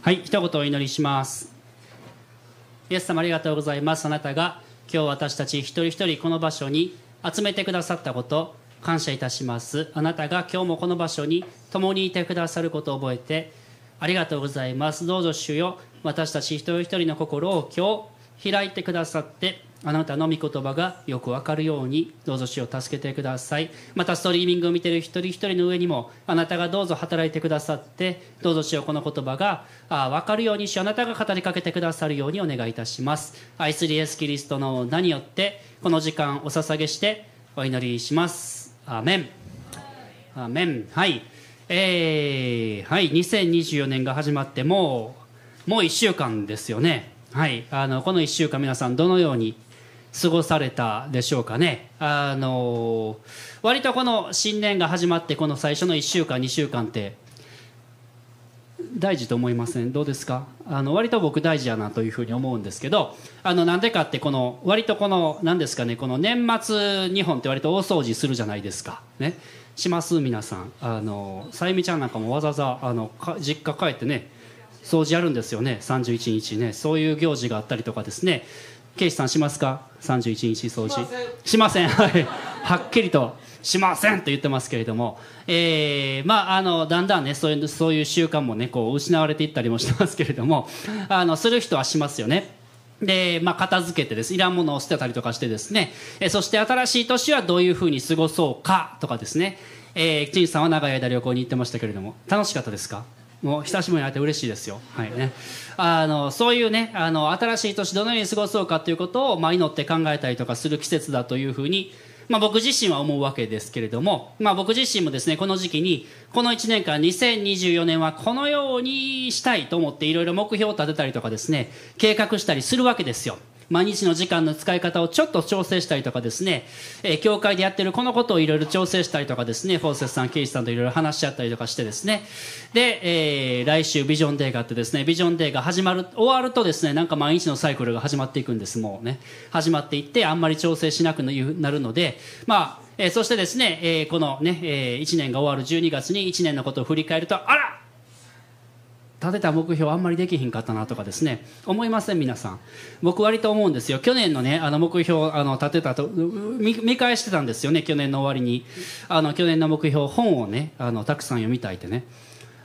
はい一言お祈りします。イエス様ありがとうございます。あなたが今日私たち一人一人この場所に集めてくださったこと感謝いたします。あなたが今日もこの場所に共にいてくださることを覚えてありがとうございます。どうぞ主よ私たち一人一人の心を今日開いてくださってあなたの御言葉がよくわかるようにどうぞ主を助けてください。またストリーミングを見ている一人一人の上にもあなたがどうぞ働いてくださってどうぞ主よこの言葉があ分かるように主あなたが語りかけてくださるようにお願いいたします。愛するイエス・キリストの名によってこの時間お捧げしてお祈りします。アーメン。アーメン。はい。えー、はい。2024年が始まってもうもう1週間ですよね。はい。あのこの1週間皆さんどのように過ごされたでしょうかね。あの割とこの新年が始まってこの最初の1週間2週間って大事と思いません？どうですか？あの割と僕大事やなというふうに思うんですけどあのなんでかってこの割とこの何ですかねこの年末日本って割と大掃除するじゃないですか。ね。します？皆さん。あのさゆみちゃんなんかもわざわざあの実家帰ってね掃除やるんですよね。31日ね。そういう行事があったりとかですね。ケイシさんしますか？31日掃除。しません。はい。はっきりとしませんと言ってますけれども、えー、まああのだんだんねそういうそういう習慣もねこう失われていったりもしてますけれども。あのする人はしますよね。で、まあ、片付けてです。いらんものを捨てたりとかしてですね。えそして新しい年はどういうふうに過ごそうかとかですね。えー、陳さんは長い間旅行に行ってましたけれども、楽しかったですか？もう久しぶりに会って嬉しいですよ。はいね。あの、そういうね、あの、新しい年どのように過ごそうかということを、まあ、祈って考えたりとかする季節だというふうに、まあ、僕自身は思うわけですけれども、まあ、僕自身もですね、この時期に、この1年間、2024年はこのようにしたいと思っていろいろ目標を立てたりとかですね、計画したりするわけですよ。毎日の時間の使い方をちょっと調整したりとかですね、えー、教会でやってるこのことをいろいろ調整したりとかですね、フォーセスさん、ケイシさんといろいろ話し合ったりとかしてですね、で、えー、来週ビジョンデーがあってですね、ビジョンデーが始まる、終わるとですね、なんか毎日のサイクルが始まっていくんです、もうね。始まっていって、あんまり調整しなくなるので、まあ、えー、そしてですね、えー、このね、えー、1年が終わる12月に1年のことを振り返ると、あら!立てた目標あんまりできひんかったなとかですね。思いません皆さん。僕割と思うんですよ。去年のねあの目標あの立てたと見返してたんですよね去年の終わりに。あの去年の目標本をねあのたくさん読みたいってね。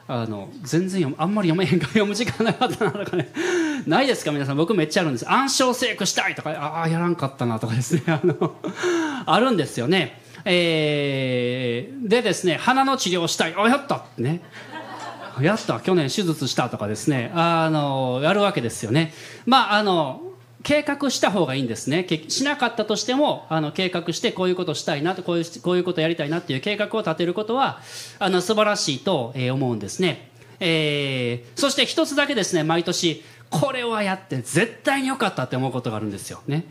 あの全然読あんまり読めへんか 読む時間なかったなとかね。ないですか皆さん。僕めっちゃあるんです。暗唱聖句したいとかああやらんかったなとかですね。あのあるんですよね。えー、でですね鼻の治療したい。あやったってね。やった去年手術したとかですねあのやるわけですよね。まああの計画した方がいいんですね。しなかったとしてもあの計画してこういうことしたいなとこういうこういうことやりたいなっていう計画を立てることはあの素晴らしいと、え、思うんですね、えー、そして一つだけですね毎年これはやって絶対に良かったって思うことがあるんですよ。ね。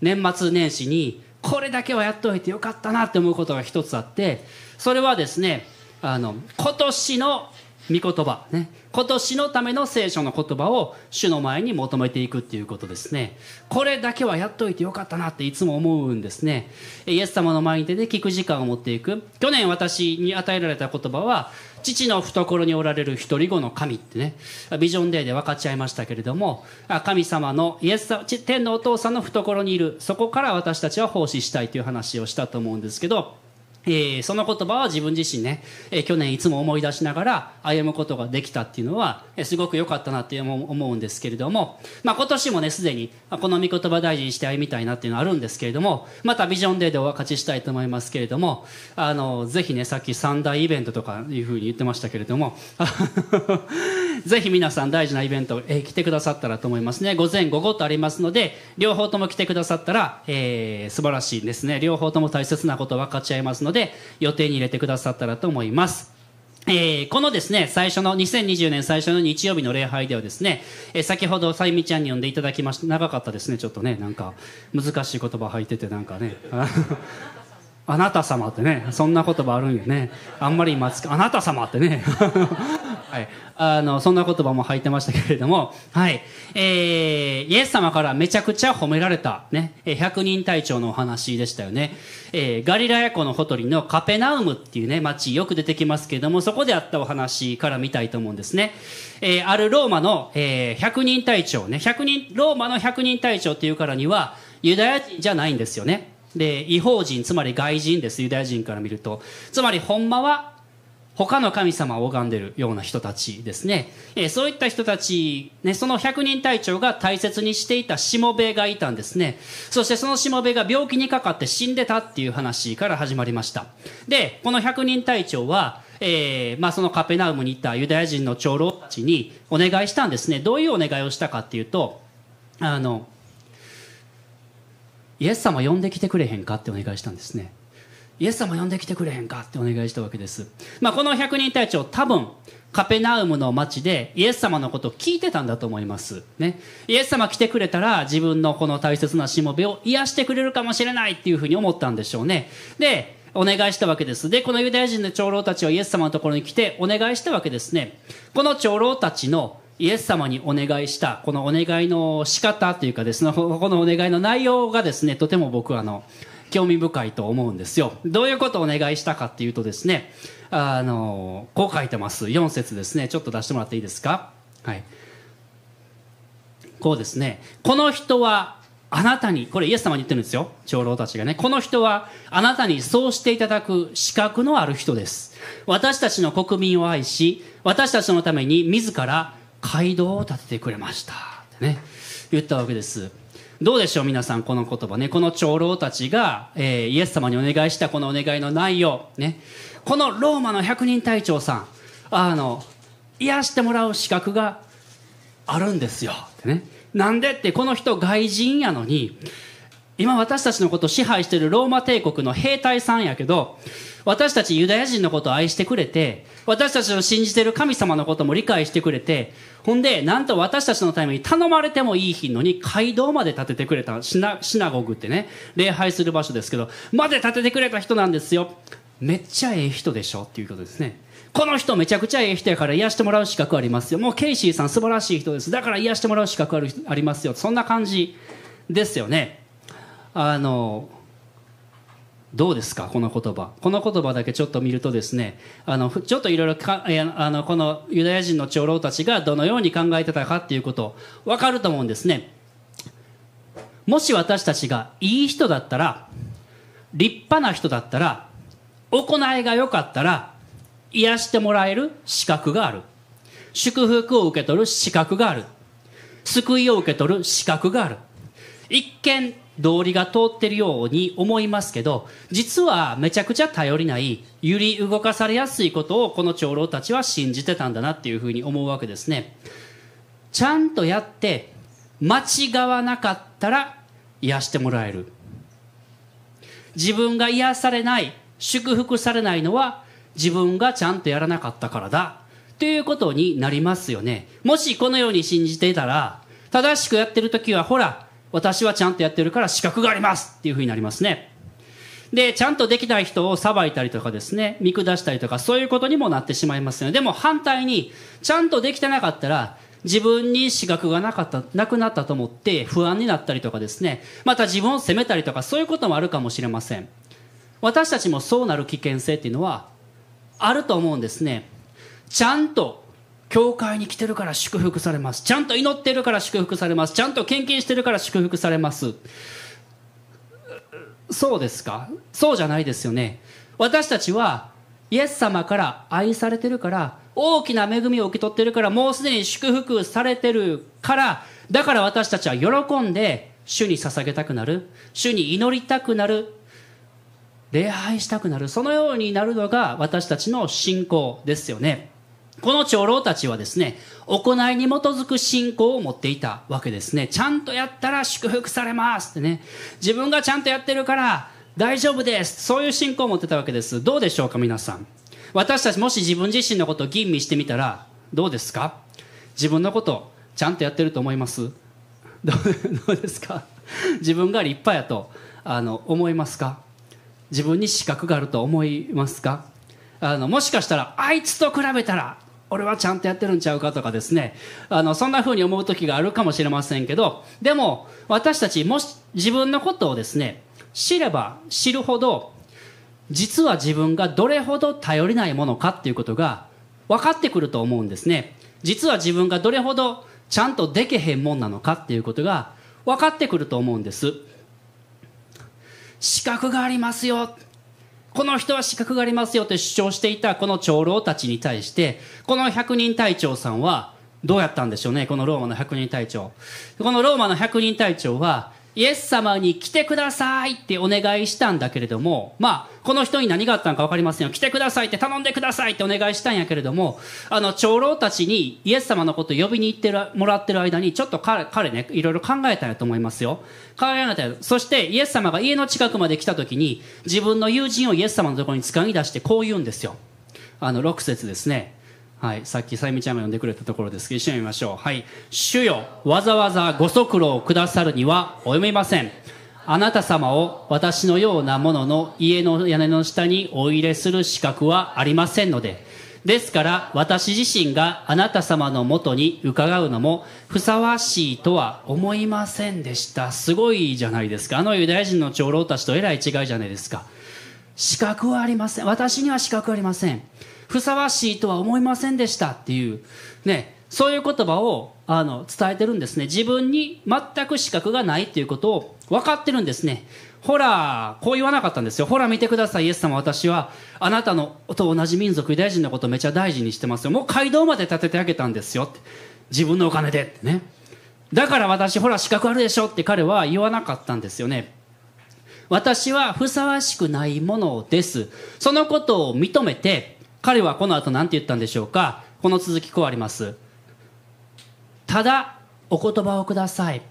年末年始にこれだけはやっておいてよかったなって思うことが一つあってそれはですねあの今年の御言葉ね。今年のための聖書の言葉を主の前に求めていくっていうことですね。これだけはやっといてよかったなっていつも思うんですね。イエス様の前に出て聞く時間を持っていく。去年私に与えられた言葉は父の懐におられる一人子の神ってね。ビジョンデーで分かちゃいましたけれども神様のイエス様天のお父さんの懐にいる。そこから私たちは奉仕したいという話をしたと思うんですけどえー、その言葉は自分自身ね、えー、去年いつも思い出しながら歩むことができたっていうのは、えー、すごく良かったなって思うんですけれども、まあ、今年もねすでにこの御言葉大事にして歩みたいなっていうのはあるんですけれどもまたビジョンデーでお分かちしたいと思いますけれどもあのぜひねさっき三大イベントとかいうふうに言ってましたけれども ぜひ皆さん大事なイベント、えー、来てくださったらと思いますね。午前午後とありますので両方とも来てくださったら、えー、素晴らしいですね。両方とも大切なこと分かちゃいますのでで予定に入れてくださったらと思います。えー、このですね、最初の、2020年最初の日曜日の礼拝ではですね、えー、先ほどさゆみちゃんに呼んでいただきました。長かったですね、ちょっとね、なんか、難しい言葉入ってて、なんかね。あなた様ってね、そんな言葉あるんよね。あんまり今つあなた様ってね。はい、あのそんな言葉も入ってましたけれども、はい。えー、イエス様からめちゃくちゃ褒められた、ね、百人隊長のお話でしたよね、えー、ガリラヤ湖のほとりのカペナウムっていう、ね、町よく出てきますけれどもそこであったお話から見たいと思うんですね、えー、あるローマの、えー、百人隊長ね。百人ローマの百人隊長っていうからにはユダヤ人じゃないんですよね。で違法人つまり外人です。ユダヤ人から見ると。つまりほんまは他の神様を拝んでるような人たちですね、えー、そういった人たち、ね、その百人隊長が大切にしていたしもべがいたんですね。そしてそのしもべが病気にかかって死んでたっていう話から始まりました。でこの百人隊長はえーまあ、そのカペナウムに行ったユダヤ人の長老たちにお願いしたんですね。どういうお願いをしたかっていうとあのイエス様呼んできてくれへんかってお願いしたんですね。イエス様呼んできてくれへんかってお願いしたわけです。まあ、この百人隊長、多分、カペナウムの町でイエス様のことを聞いてたんだと思います。ね。イエス様来てくれたら自分のこの大切なしもべを癒してくれるかもしれないっていうふうに思ったんでしょうね。で、お願いしたわけです。で、このユダヤ人の長老たちはイエス様のところに来てお願いしたわけですね。この長老たちのイエス様にお願いしたこのお願いの仕方というかですね、このお願いの内容がですね、とても僕はあの、興味深いと思うんですよ。どういうことをお願いしたかっていうとですねあのこう書いてます。4節ですね。ちょっと出してもらっていいですか？はい。こうですね。この人はあなたにこれイエス様に言ってるんですよ。長老たちがね。この人はあなたにそうしていただく資格のある人です。私たちの国民を愛し私たちのために自ら街道を建ててくれました。ってね。言ったわけです。どうでしょう皆さんこの言葉ね。この長老たちが、えー、イエス様にお願いしたこのお願いの内容。ね。このローマの百人隊長さんあの癒してもらう資格があるんですよ。ってね。なんでってこの人外人やのに今私たちのことを支配してるローマ帝国の兵隊さんやけど私たちユダヤ人のことを愛してくれて私たちの信じてる神様のことも理解してくれてほんでなんと私たちのために頼まれてもいい日のに街道まで建ててくれたシナシナゴグってね礼拝する場所ですけどまで建ててくれた人なんですよ。めっちゃええ人でしょっていうことですね。この人めちゃくちゃええ人やから癒してもらう資格ありますよ。もうケイシーさん素晴らしい人です。だから癒してもらう資格あるありますよ。そんな感じですよね。あのどうですかこの言葉。この言葉だけちょっと見るとですねあのちょっといろいろあのこのユダヤ人の長老たちがどのように考えてたかっていうこと分かると思うんですね。もし私たちがいい人だったら立派な人だったら行いが良かったら癒してもらえる資格がある。祝福を受け取る資格がある。救いを受け取る資格がある。一見道理が通ってるように思いますけど実はめちゃくちゃ頼りない揺り動かされやすいことをこの長老たちは信じてたんだなっていうふうに思うわけですね。ちゃんとやって間違わなかったら癒してもらえる。自分が癒されない祝福されないのは自分がちゃんとやらなかったからだ。ということになりますよね。もしこのように信じていたら正しくやってる時はほら私はちゃんとやってるから資格がありますっていうふうになりますね。で、ちゃんとできない人を裁いたりとかですね、見下したりとか、そういうことにもなってしまいますよね。でも反対に、ちゃんとできてなかったら、自分に資格がなかった、なくなったと思って不安になったりとかですね、また自分を責めたりとか、そういうこともあるかもしれません。私たちもそうなる危険性っていうのは、あると思うんですね。ちゃんと教会に来てるから祝福されます。ちゃんと祈ってるから祝福されます。ちゃんと献金してるから祝福されます。そうですか？そうじゃないですよね。私たちはイエス様から愛されてるから大きな恵みを受け取ってるからもうすでに祝福されてるからだから私たちは喜んで主に捧げたくなる。主に祈りたくなる。礼拝したくなる。そのようになるのが私たちの信仰ですよね。この長老たちはですね、行いに基づく信仰を持っていたわけですね。ちゃんとやったら祝福されますってね。自分がちゃんとやってるから大丈夫です。そういう信仰を持ってたわけです。どうでしょうか、皆さん。私たちもし自分自身のことを吟味してみたら、どうですか？自分のことちゃんとやってると思います？どうですか？自分が立派やとあの思いますか？自分に資格があると思いますか？あのもしかしたらあいつと比べたら俺はちゃんとやってるんちゃうかとかですね。あのそんな風に思う時があるかもしれませんけどでも私たちもし自分のことをですね知れば知るほど実は自分がどれほど頼りないものかっていうことが分かってくると思うんですね。実は自分がどれほどちゃんとでけへんもんなのかっていうことが分かってくると思うんです。資格がありますよ。この人は資格がありますよって主張していたこの長老たちに対してこの百人隊長さんはどうやったんでしょうねこのローマの百人隊長。このローマの百人隊長はイエス様に来てくださいってお願いしたんだけれども、まあ、この人に何があったのか分かりませんよ。来てくださいって頼んでくださいってお願いしたんやけれども、あの、長老たちにイエス様のことを呼びに行ってるもらってる間に、ちょっと彼彼ね、いろいろ考えたんやと思いますよ。考えたそしてイエス様が家の近くまで来た時に、自分の友人をイエス様のところに掴み出してこう言うんですよ。あの、6節ですね。はい、さっきさゆみちゃんが呼んでくれたところですけど一緒に見ましょう。はい。主よわざわざご足労をくださるには及びません。あなた様を私のようなものの家の屋根の下にお入れする資格はありませんので。ですから私自身があなた様のもとに伺うのもふさわしいとは思いませんでした。すごいじゃないですか。あのユダヤ人の長老たちとえらい違いじゃないですか。資格はありません。私には資格ありません。ふさわしいとは思いませんでしたっていう、ね、そういう言葉をあの伝えてるんですね。自分に全く資格がないっていうことを分かってるんですね。ほら、こう言わなかったんですよ。ほら見てください、イエス様私はあなたのと同じ民族、ユダヤ人のことをめちゃ大事にしてますよ。もう街道まで建ててあげたんですよ。自分のお金でってね。だから私、ほら資格あるでしょって彼は言わなかったんですよね。私はふさわしくないものです。そのことを認めて、彼はこの後何て言ったんでしょうか？この続きこうあります。ただお言葉をください。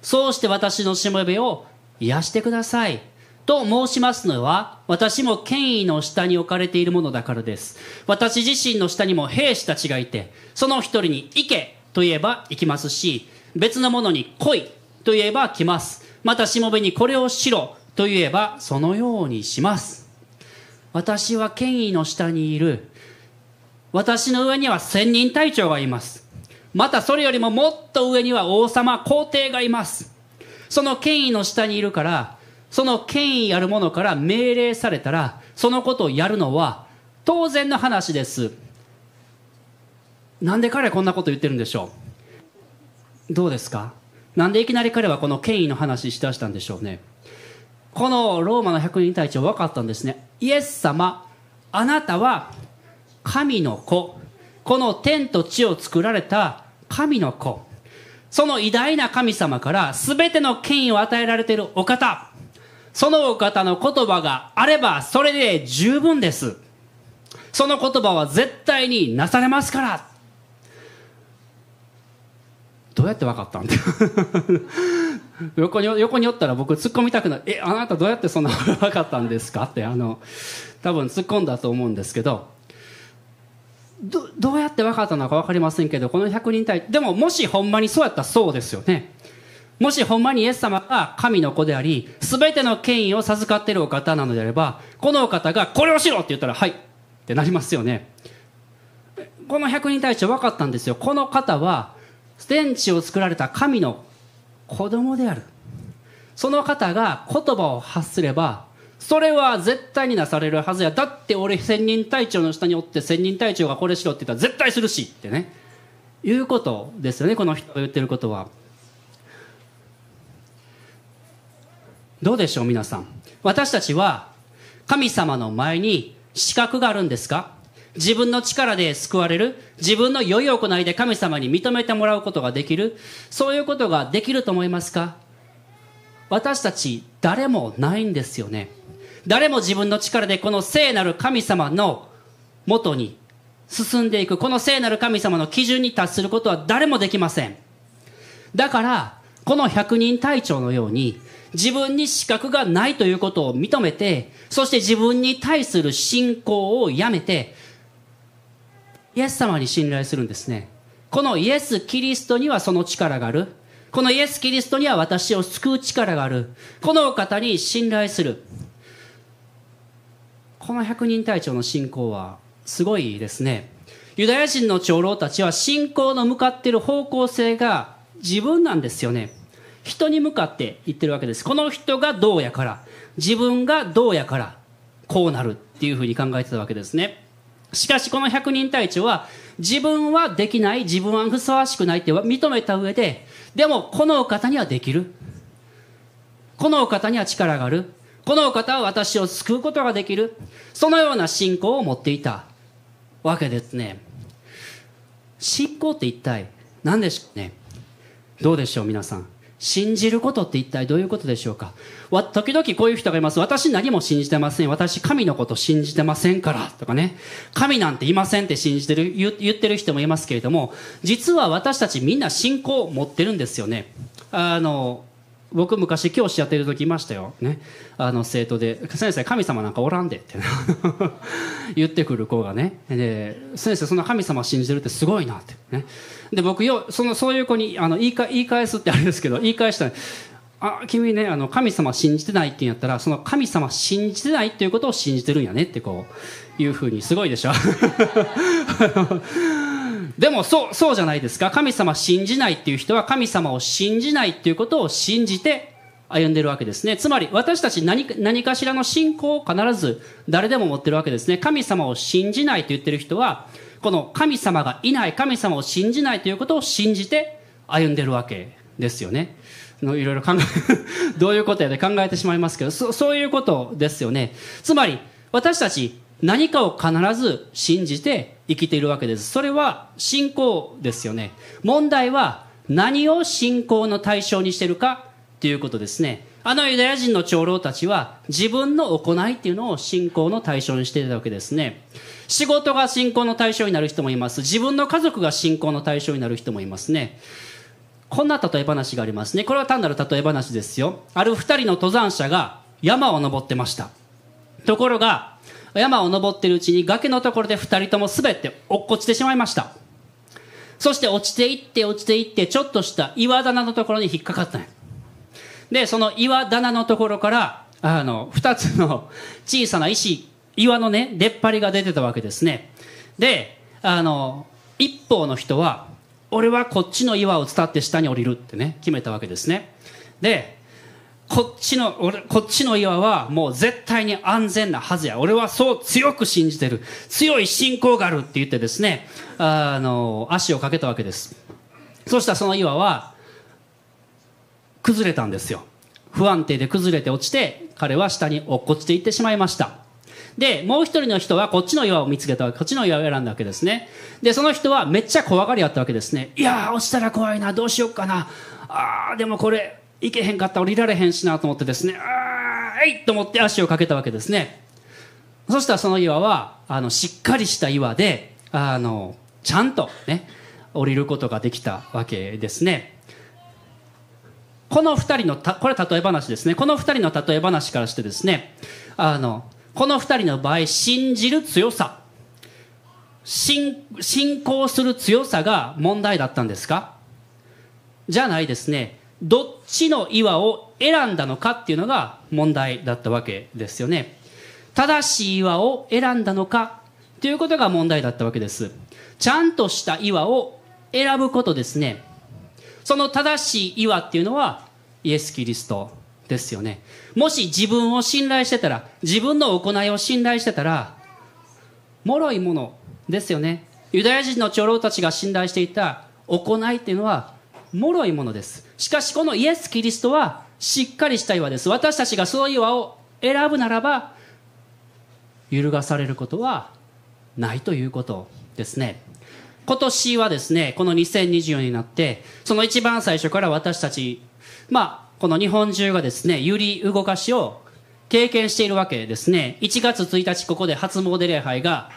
そうして私のしもべを癒してください。と申しますのは私も権威の下に置かれているものだからです。私自身の下にも兵士たちがいてその一人に行けと言えば行きますし別の者に来いと言えば来ます。またしもべにこれをしろと言えばそのようにします。私は権威の下にいる。私の上には千人隊長がいます。またそれよりももっと上には王様皇帝がいます。その権威の下にいるからその権威あるものから命令されたらそのことをやるのは当然の話です。なんで彼はこんなこと言ってるんでしょう？どうですか？なんでいきなり彼はこの権威の話しだしたんでしょうね？このローマの百人隊長分かったんですね。イエス様あなたは神の子。この天と地を作られた神の子。その偉大な神様から全ての権威を与えられているお方。そのお方の言葉があればそれで十分です。その言葉は絶対になされますから。どうやって分かったん？だ 横に横におったら僕突っ込みたくなる「えあなたどうやってそんな分かったんですか?」ってあの多分突っ込んだと思うんですけど。どどうやって分かったのか分かりませんけどこの100人対でももしほんまにそうやったらそうですよね。もしほんまにイエス様が神の子であり全ての権威を授かっているお方なのであればこのお方がこれをしろって言ったらはいってなりますよね。この100人対して分かったんですよ。この方は天地を作られた神の子供である。その方が言葉を発すればそれは絶対になされるはずや。だって俺千人隊長の下におって千人隊長がこれしろって言ったら絶対するしってね。いうことですよね。この人が言ってることは。どうでしょう皆さん。私たちは神様の前に資格があるんですか？自分の力で救われる自分の良い行いで神様に認めてもらうことができるそういうことができると思いますか？私たち誰もないんですよね。誰も自分の力でこの聖なる神様のもとに進んでいくこの聖なる神様の基準に達することは誰もできません。だからこの百人隊長のように自分に資格がないということを認めてそして自分に対する信仰をやめてイエス様に信頼するんですね。このイエス・キリストにはその力がある。このイエス・キリストには私を救う力がある。このお方に信頼する。この百人隊長の信仰はすごいですね。ユダヤ人の長老たちは信仰の向かっている方向性が自分なんですよね。人に向かって言ってるわけです。この人がどうやから。自分がどうやからこうなるっていうふうに考えてたわけですね。しかしこの百人隊長は自分はできない自分はふさわしくないって認めた上ででもこのお方にはできる。このお方には力がある。このお方は私を救うことができる。そのような信仰を持っていた。わけですね。信仰って一体何でしょうね。どうでしょう皆さん。信じることって一体どういうことでしょうか？わ時々こういう人がいます。私何も信じてません。私神のこと信じてませんから。とかね。神なんていませんって信じてる言ってる人もいますけれども実は私たちみんな信仰を持ってるんですよね。あの僕昔教師やってる時いましたよ、ね、あの生徒で「先生神様なんかおらんで」って 言ってくる子がね。で「先生そんな神様信じてるってすごいな」って。ね。で僕よそのそういう子にあの言いか言い返すってあれですけど言い返したら「あ君ねあの神様信じてないって言うんやったらその神様信じてないっていうことを信じてるんやね」ってこういうふうにすごいでしょ。でもそうそうじゃないですか。神様信じないっていう人は神様を信じないっていうことを信じて歩んでるわけですね。つまり私たち何か何かしらの信仰を必ず誰でも持ってるわけですね。神様を信じないと言ってる人はこの神様がいない神様を信じないということを信じて歩んでるわけですよね。のいろいろ考え どういうことやで考えてしまいますけどそそういうことですよね。つまり私たち何かを必ず信じて生きているわけです。それは信仰ですよね。問題は何を信仰の対象にしてるかということですね。あのユダヤ人の長老たちは自分の行いっていうのを信仰の対象にしていたわけですね。仕事が信仰の対象になる人もいます。自分の家族が信仰の対象になる人もいますね。こんな例え話がありますね。これは単なる例え話ですよ。ある二人の登山者が山を登ってました。ところが山を登っているうちに崖のところで2人とも滑って落っこちてしまいました。そして落ちていって落ちていってちょっとした岩棚のところに引っかかったんや。でその岩棚のところからあの2つの小さな石岩のね出っ張りが出てたわけですね。であの一方の人は俺はこっちの岩を伝って下に降りるってね決めたわけですね。でこっちの俺こっちの岩はもう絶対に安全なはずや。俺はそう強く信じてる。強い信仰があるって言ってですねあの足をかけたわけです。そしたらその岩は崩れたんですよ。不安定で崩れて落ちて彼は下に落っこちていってしまいました。でもう一人の人はこっちの岩を見つけたこっちの岩を選んだわけですね。でその人はめっちゃ怖がりあったわけですね。いや落ちたら怖いなどうしようかな。あーでもこれ行けへんかった降りられへんしなと思ってですね。あーいと思って足をかけたわけですね。そしたらその岩はあのしっかりした岩であのちゃんとね降りることができたわけですね。この2人のたこれ例え話ですね。この2人の例え話からしてですねあのこの2人の場合信じる強さ。信信仰する強さが問題だったんですか？じゃないですね。どっちの岩を選んだのかっていうのが問題だったわけですよね。正しい岩を選んだのかということが問題だったわけです。ちゃんとした岩を選ぶことですね。その正しい岩っていうのはイエス・キリストですよね。もし自分を信頼してたら自分の行いを信頼してたら脆いものですよね。ユダヤ人の長老たちが信頼していた行いっていうのは脆いものです。しかしこのイエス・キリストはしっかりした岩です。私たちがその岩を選ぶならば揺るがされることはないということですね。今年はですねこの2024になってその一番最初から私たちまあこの日本中がですね揺り動かしを経験しているわけですね1月1日ここで初詣礼拝が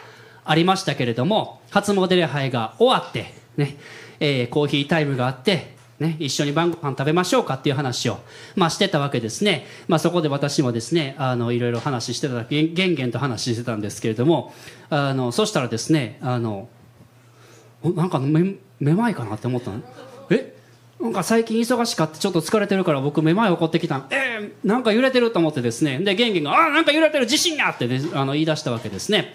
ありましたけれども初詣礼拝が終わってねえー、コーヒータイムがあって、ね、一緒に晩ご飯食べましょうかっていう話を、まあ、してたわけですね。まあ、そこで私もですね、あの、いろいろ話してた、げんげんと話してたんですけれども、あの、そしたらですね、あの、なんかめ、めまいかなって思ったの？え？なんか最近忙しかってちょっと疲れてるから僕めまい起こってきたえー、なんか揺れてると思ってですねでゲンゲンが「あなんか揺れてる地震や!」って、ね、あの言い出したわけですね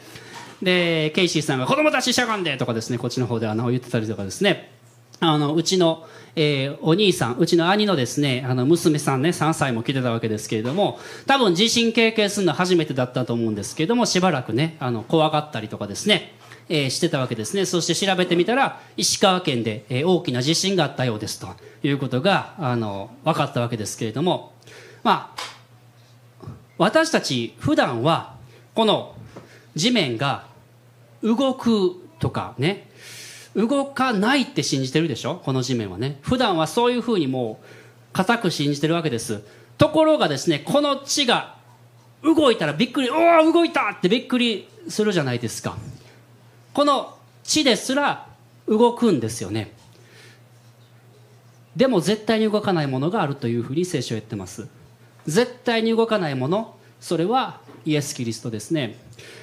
でケイシーさんが「子供たちしゃがんで!」とかですねこっちの方であの言ってたりとかですねあのうちの、えー、お兄さんうちの兄のですねあの娘さんね3歳も来てたわけですけれども多分地震経験するのは初めてだったと思うんですけれどもしばらくねあの怖がったりとかですねえー、してたわけですね。そして調べてみたら石川県で、えー、大きな地震があったようですということがあの分かったわけですけれどもまあ私たち普段はこの地面が動くとかね動かないって信じてるでしょ？この地面はね。普段はそういうふうにもう固く信じてるわけです。ところがですねこの地が動いたらびっくりおお動いたってびっくりするじゃないですか。この地ですら動くんですよね。でも絶対に動かないものがあるというふうに聖書は言ってます。絶対に動かないものそれはイエス・キリストですね。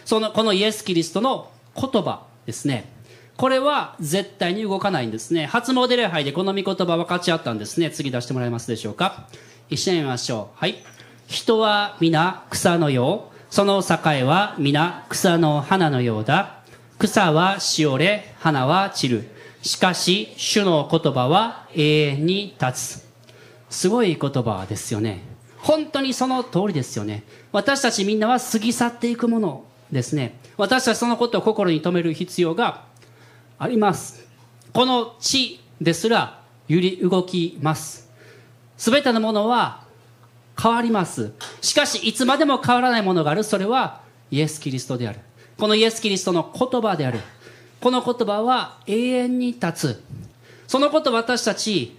そのこのイエス・キリストの言葉ですね。これは絶対に動かないんですね。初詣礼拝でこの御言葉分かち合ったんですね。次出してもらえますでしょうか。一緒に見ましょう。はい。人は皆草のよう。その境は皆草の花のようだ。草はしおれ花は散るしかし主の言葉は永遠に立つ。すごい言葉ですよね。本当にその通りですよね。私たちみんなは過ぎ去っていくものですね。私たちそのことを心に留める必要があります。この地ですら揺り動きます。全てのものは変わります。しかしいつまでも変わらないものがある。それはイエス・キリストである。このイエス・キリストの言葉である。この言葉は永遠に立つ。そのこと私たち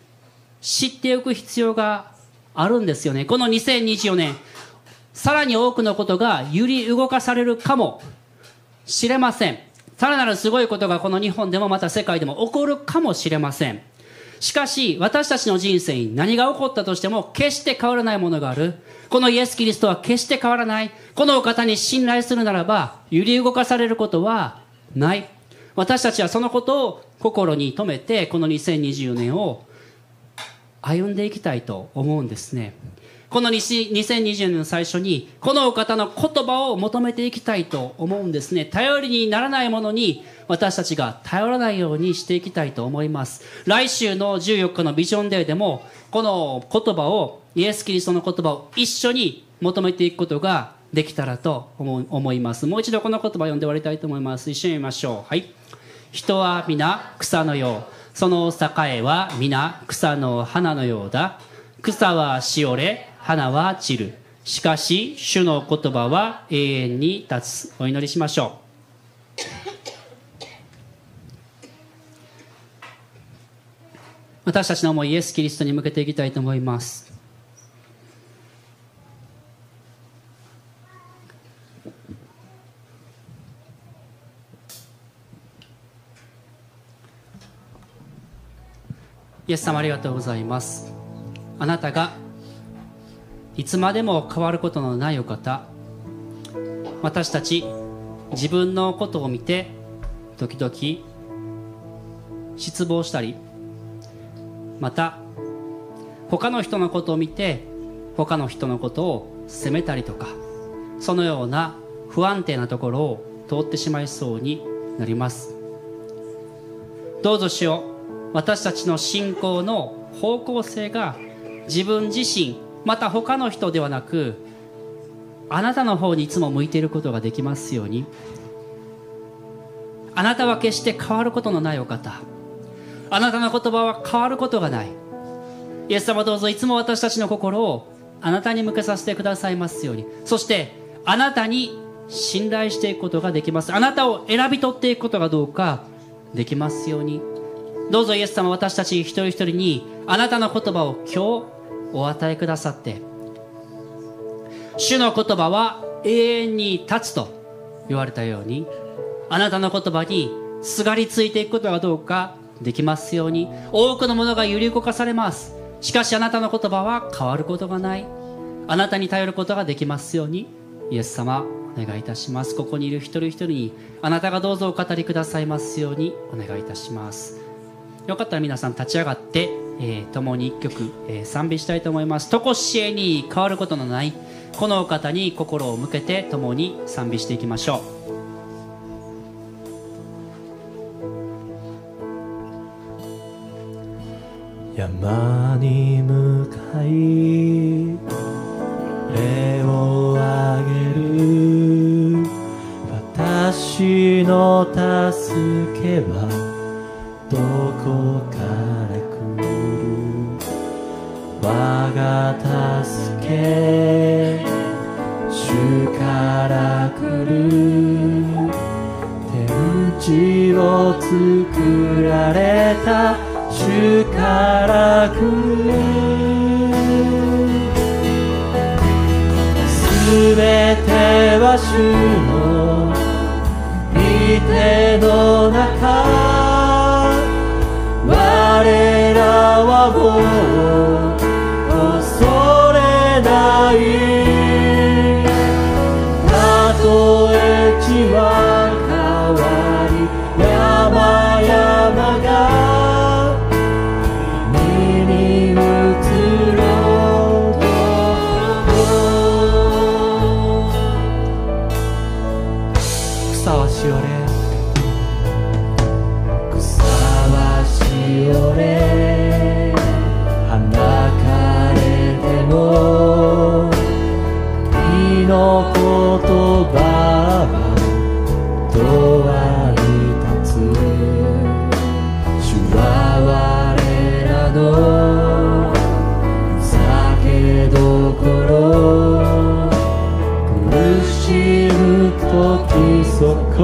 知っておく必要があるんですよね。この2024年さらに多くのことが揺り動かされるかもしれません。さらなるすごいことがこの日本でもまた世界でも起こるかもしれません。しかし私たちの人生に何が起こったとしても決して変わらないものがある。このイエス・キリストは決して変わらない。このお方に信頼するならば揺り動かされることはない。私たちはそのことを心に留めてこの2024年を歩んでいきたいと思うんですね。この2020年の最初にこのお方の言葉を求めていきたいと思うんですね。頼りにならないものに私たちが頼らないようにしていきたいと思います。来週の14日のビジョンデーでもこの言葉をイエス・キリストの言葉を一緒に求めていくことができたらと思います。もう一度この言葉を読んで終わりたいと思います。一緒に見ましょう。はい。人は皆草のよう。その栄は皆草の花のようだ。草はしおれ。花は散る。しかし主の言葉は永遠に立つ。お祈りしましょう。私たちの思いイエス・キリストに向けていきたいと思います。イエス様ありがとうございます。あなたがいつまでも変わることのないお方。私たち自分のことを見て時々失望したりまた他の人のことを見て他の人のことを責めたりとかそのような不安定なところを通ってしまいそうになります。どうぞしよう。私たちの信仰の方向性が自分自身また他の人ではなくあなたの方にいつも向いていることができますように。あなたは決して変わることのないお方。あなたの言葉は変わることがない。イエス様どうぞいつも私たちの心をあなたに向けさせてくださいますように。そしてあなたに信頼していくことができます。あなたを選び取っていくことがどうかできますように。どうぞイエス様私たち一人一人にあなたの言葉を今日お与えくださって主の言葉は永遠に立つと言われたようにあなたの言葉にすがりついていくことがどうかできますように多くのものが揺り動かされます。しかしあなたの言葉は変わることがない。あなたに頼ることができますようにイエス様お願いいたします。ここにいる一人一人にあなたがどうぞお語りくださいますようにお願いいたします。よかったら皆さん立ち上がってえー、共に一曲、えー、賛美したいと思います。とこしえに変わることのないこのお方に心を向けて共に賛美していきましょう。山に向かい礼をあげる私の助けはどこかが助け主から来る天地を作られた主から来る。すべては主の御手の中我らはもうしおれ花枯れても君の言葉は永遠に立つ。主は我らの酒どころ。苦しむ時そこ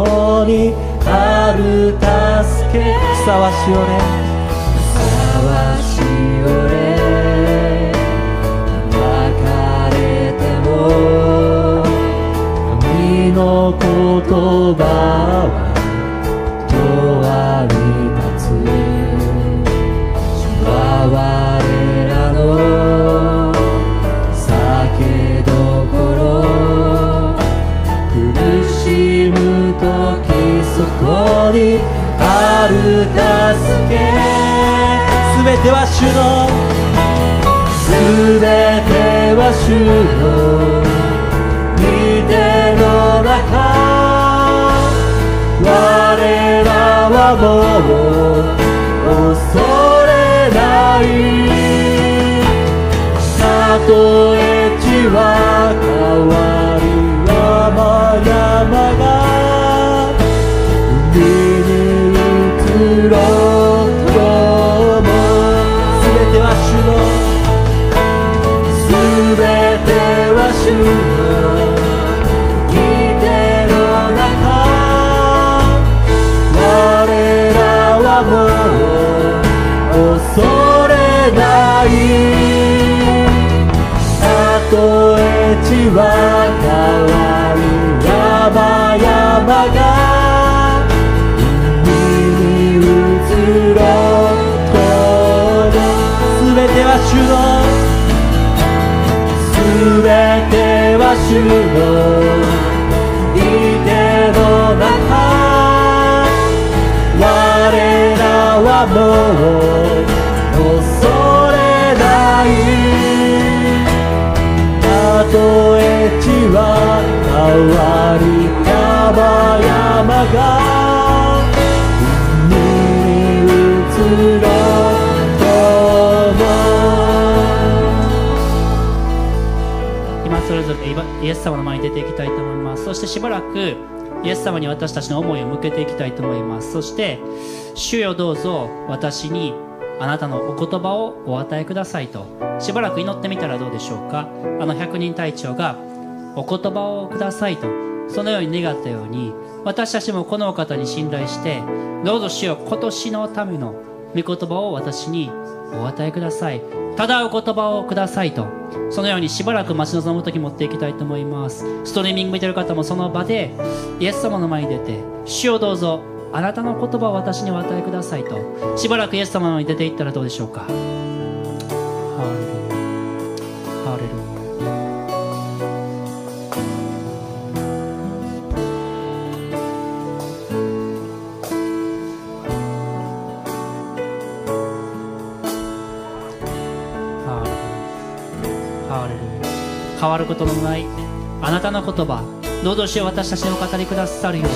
にある助け。草はしおれ葉は永遠に立つ主は我らの酒どころ苦しむ時そこにある助け。すべては主の。すべては主のはもう恐れない。たとえ地は変わる。山々がは変わり山々が海に移ろうとすべては主のすべては主の御手の中我らはもうは変わり山々が海に移ろうも今それぞれイエス様の前に出ていきたいと思いますそしてしばらくイエス様に私たちの思いを向けていきたいと思いますそして主よどうぞ私にあなたのお言葉をお与えくださいとしばらく祈ってみたらどう。でしょうかあの百人隊長がお言葉をくださいとそのように願ったように私たちもこのお方に信頼してどうぞ主よ今年のための御言葉を私にお与えください。ただお言葉をくださいとそのようにしばらく待ち望む時持っていきたいと思います。ストリーミング見てる方もその場でイエス様の前に出て主をどうぞあなたの言葉を私にお与えくださいとしばらくイエス様の前に出ていったらどうでしょうか。ることのないあなたの言葉どうぞ主私たちにお語りくださるように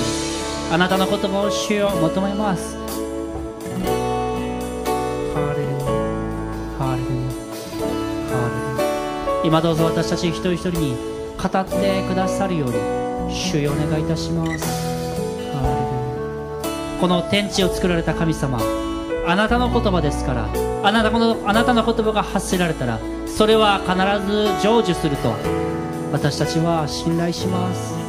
あなたの言葉を主を求めます。今どうぞ私たち一人一人に語ってくださるように主よお願いいたします。この天地を作られた神様あなたの言葉ですからあなたのあなたの言葉が発せられたらそれは必ず成就すると私たちは信頼します。